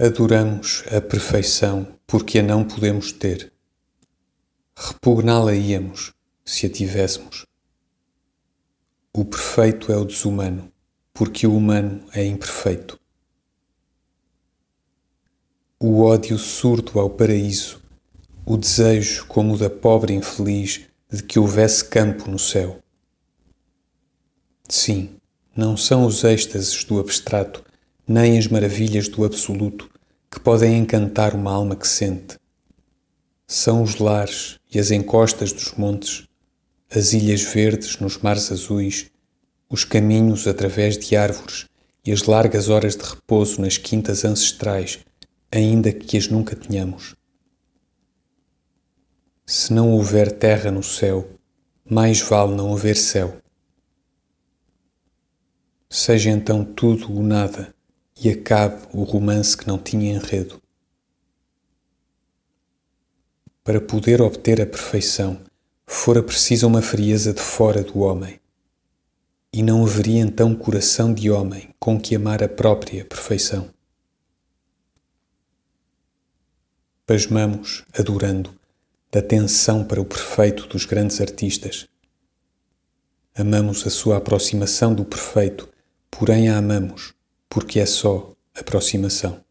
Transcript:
Adoramos a perfeição porque a não podemos ter. Repugná-la-íamos se a tivéssemos. O perfeito é o desumano, porque o humano é imperfeito. O ódio surdo ao paraíso, o desejo como o da pobre infeliz de que houvesse campo no céu. Sim, não são os êxtases do abstrato nem as maravilhas do absoluto que podem encantar uma alma que sente. São os lares e as encostas dos montes, as ilhas verdes nos mares azuis, os caminhos através de árvores e as largas horas de repouso nas quintas ancestrais, ainda que as nunca tenhamos. Se não houver terra no céu, mais vale não haver céu. Seja então tudo o nada e acabe o romance que não tinha enredo. Para poder obter a perfeição, fora precisa uma frieza de fora do homem. E não haveria então coração de homem com que amar a própria perfeição. Pasmamos, adorando, da tensão para o perfeito dos grandes artistas. Amamos a sua aproximação do perfeito, porém a amamos porque é só aproximação.